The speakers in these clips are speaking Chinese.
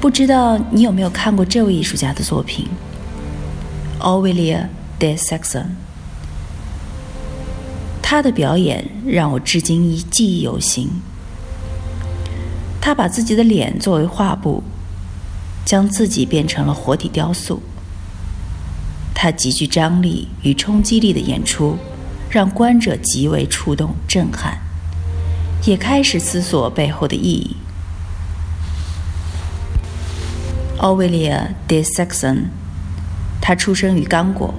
不知道你有没有看过这位艺术家的作品，Aurelia de Saxon。他的表演让我至今记忆犹新。他把自己的脸作为画布，将自己变成了活体雕塑。他极具张力与冲击力的演出，让观者极为触动、震撼，也开始思索背后的意义。Owelia de Saxon，，他出生于刚果，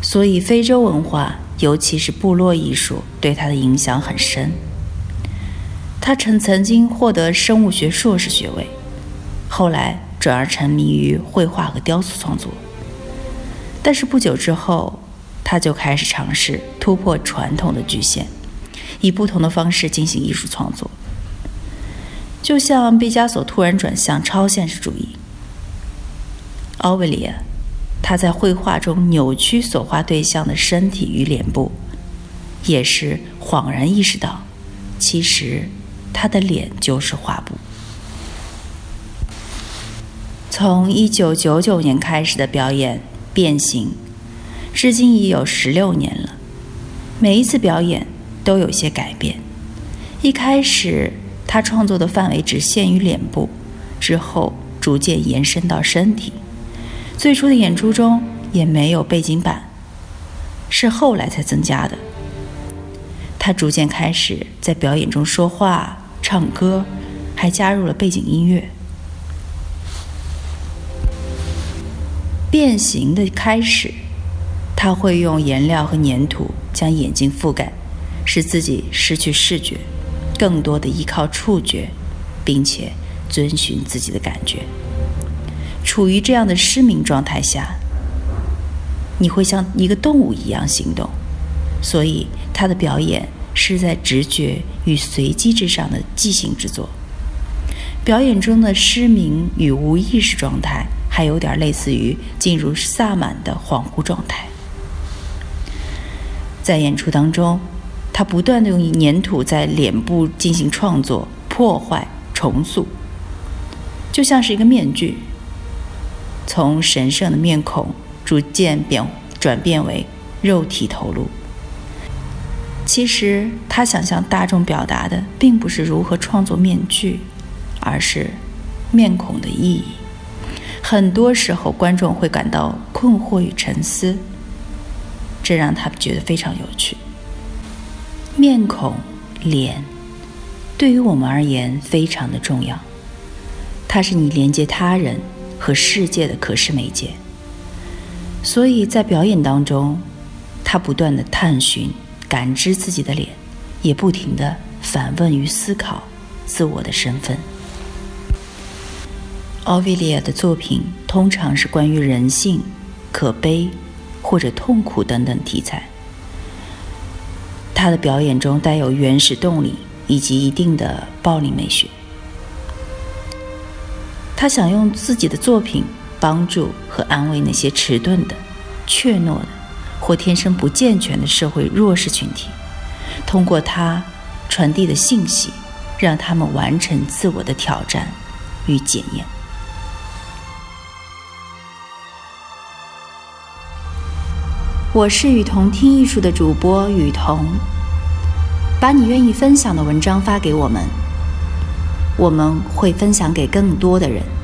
所以非洲文化，尤其是部落艺术，对他的影响很深。他曾曾经获得生物学硕士学位，后来转而沉迷于绘画和雕塑创作。但是不久之后，他就开始尝试突破传统的局限，以不同的方式进行艺术创作。就像毕加索突然转向超现实主义，奥维利亚，他在绘画中扭曲所画对象的身体与脸部，也是恍然意识到，其实他的脸就是画布。从一九九九年开始的表演《变形》，至今已有十六年了。每一次表演都有些改变。一开始。他创作的范围只限于脸部，之后逐渐延伸到身体。最初的演出中也没有背景板，是后来才增加的。他逐渐开始在表演中说话、唱歌，还加入了背景音乐。变形的开始，他会用颜料和粘土将眼睛覆盖，使自己失去视觉。更多的依靠触觉，并且遵循自己的感觉。处于这样的失明状态下，你会像一个动物一样行动。所以，他的表演是在直觉与随机之上的即兴之作。表演中的失明与无意识状态，还有点类似于进入萨满的恍惚状态。在演出当中。他不断的用粘土在脸部进行创作、破坏、重塑，就像是一个面具，从神圣的面孔逐渐变转变为肉体头颅。其实他想向大众表达的，并不是如何创作面具，而是面孔的意义。很多时候，观众会感到困惑与沉思，这让他觉得非常有趣。面孔、脸，对于我们而言非常的重要。它是你连接他人和世界的可视媒介。所以在表演当中，他不断的探寻、感知自己的脸，也不停的反问与思考自我的身份。奥维利亚的作品通常是关于人性、可悲或者痛苦等等题材。他的表演中带有原始动力以及一定的暴力美学。他想用自己的作品帮助和安慰那些迟钝的、怯懦的或天生不健全的社会弱势群体，通过他传递的信息，让他们完成自我的挑战与检验。我是雨桐听艺术的主播雨桐，把你愿意分享的文章发给我们，我们会分享给更多的人。